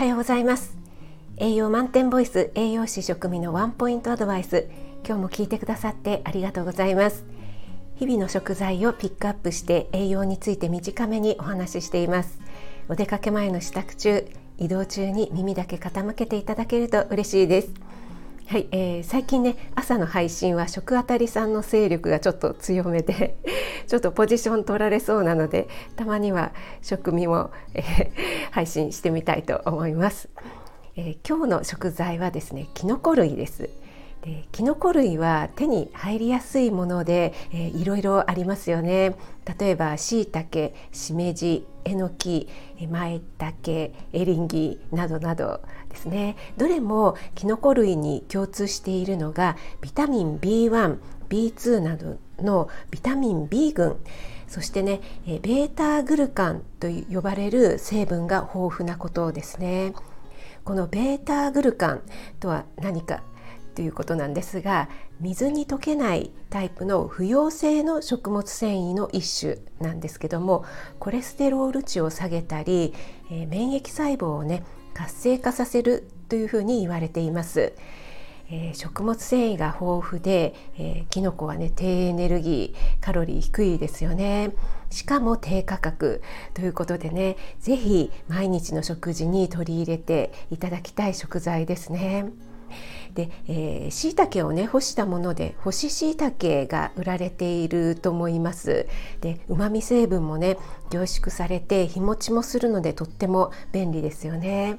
はようございます。栄養満点ボイス栄養士食味のワンポイントアドバイス。今日も聞いてくださってありがとうございます。日々の食材をピックアップして栄養について短めにお話ししています。お出かけ前の支度中移動中に耳だけ傾けていただけると嬉しいです。はい、えー、最近ね朝の配信は食あたりさんの勢力がちょっと強めで ちょっとポジション取られそうなのでたまには食味も、えー、配信してみたいと思います、えー、今日の食材はですねキノコ類です。でキノコ類は手に入りやすいもので、えー、いろいろありますよね。例えばしいたけしめじえのきまいたけエリンギなどなどですね。どれもキノコ類に共通しているのがビタミン B1、B2 などのビタミン B 群。そしてねベータグルカンと呼ばれる成分が豊富なことですね。このベータグルカンとは何かということなんですが水に溶けないタイプの不溶性の食物繊維の一種なんですけどもコレステロール値を下げたり、えー、免疫細胞をね活性化させるというふうに言われています。えー、食物繊維が豊富で、えー、キノコはね低エネルギーカロリー低いですよねしかも低価格ということでね是非毎日の食事に取り入れていただきたい食材ですね。で、えー、椎茸をね干したもので干し椎茸が売られていると思います。で旨味成分もね凝縮されて日持ちもするのでとっても便利ですよね、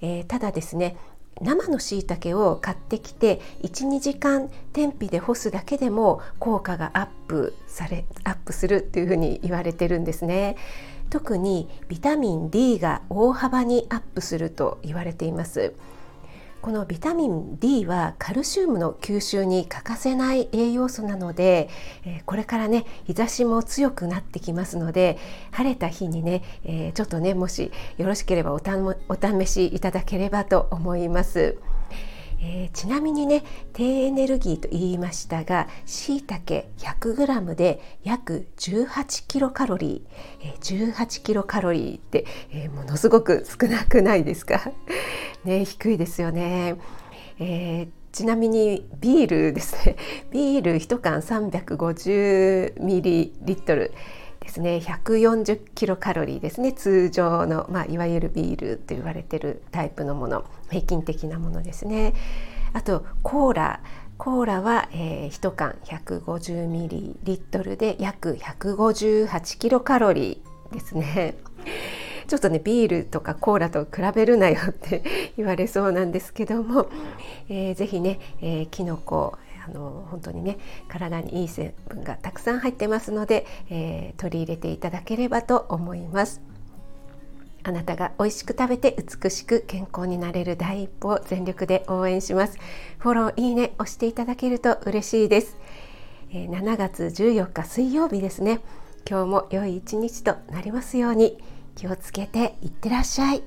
えー、ただですね生の椎茸を買ってきて12時間天日で干すだけでも効果がアップされアップするっていうふうに言われてるんですね。特にビタミン D が大幅にアップすると言われています。このビタミン D はカルシウムの吸収に欠かせない栄養素なので、えこれからね日差しも強くなってきますので晴れた日にね、えちょっとねもしよろしければお試しいただければと思います。えー、ちなみにね低エネルギーと言いましたがしいたけ 100g で約18キロカロリー、えー、18キロカロリーって、えー、ものすごく少なくないですか？ね低いですよね、えー、ちなみにビールですね。ビール1缶350ミリリットル。ですね140キロカロリーですね通常の、まあ、いわゆるビールと言われてるタイプのもの平均的なものですね。あとコーラ。コーラは、えー、1缶150ミリリットルで約158キロカロリーですね。ちょっとねビールとかコーラと比べるなよって言われそうなんですけども、えー、ぜひね、えー、キノコあの本当にね体にいい成分がたくさん入ってますので、えー、取り入れていただければと思います。あなたが美味しく食べて美しく健康になれる第一歩を全力で応援します。フォローいいね押していただけると嬉しいです。えー、7月14日水曜日ですね。今日も良い一日となりますように気をつけていってらっしゃい。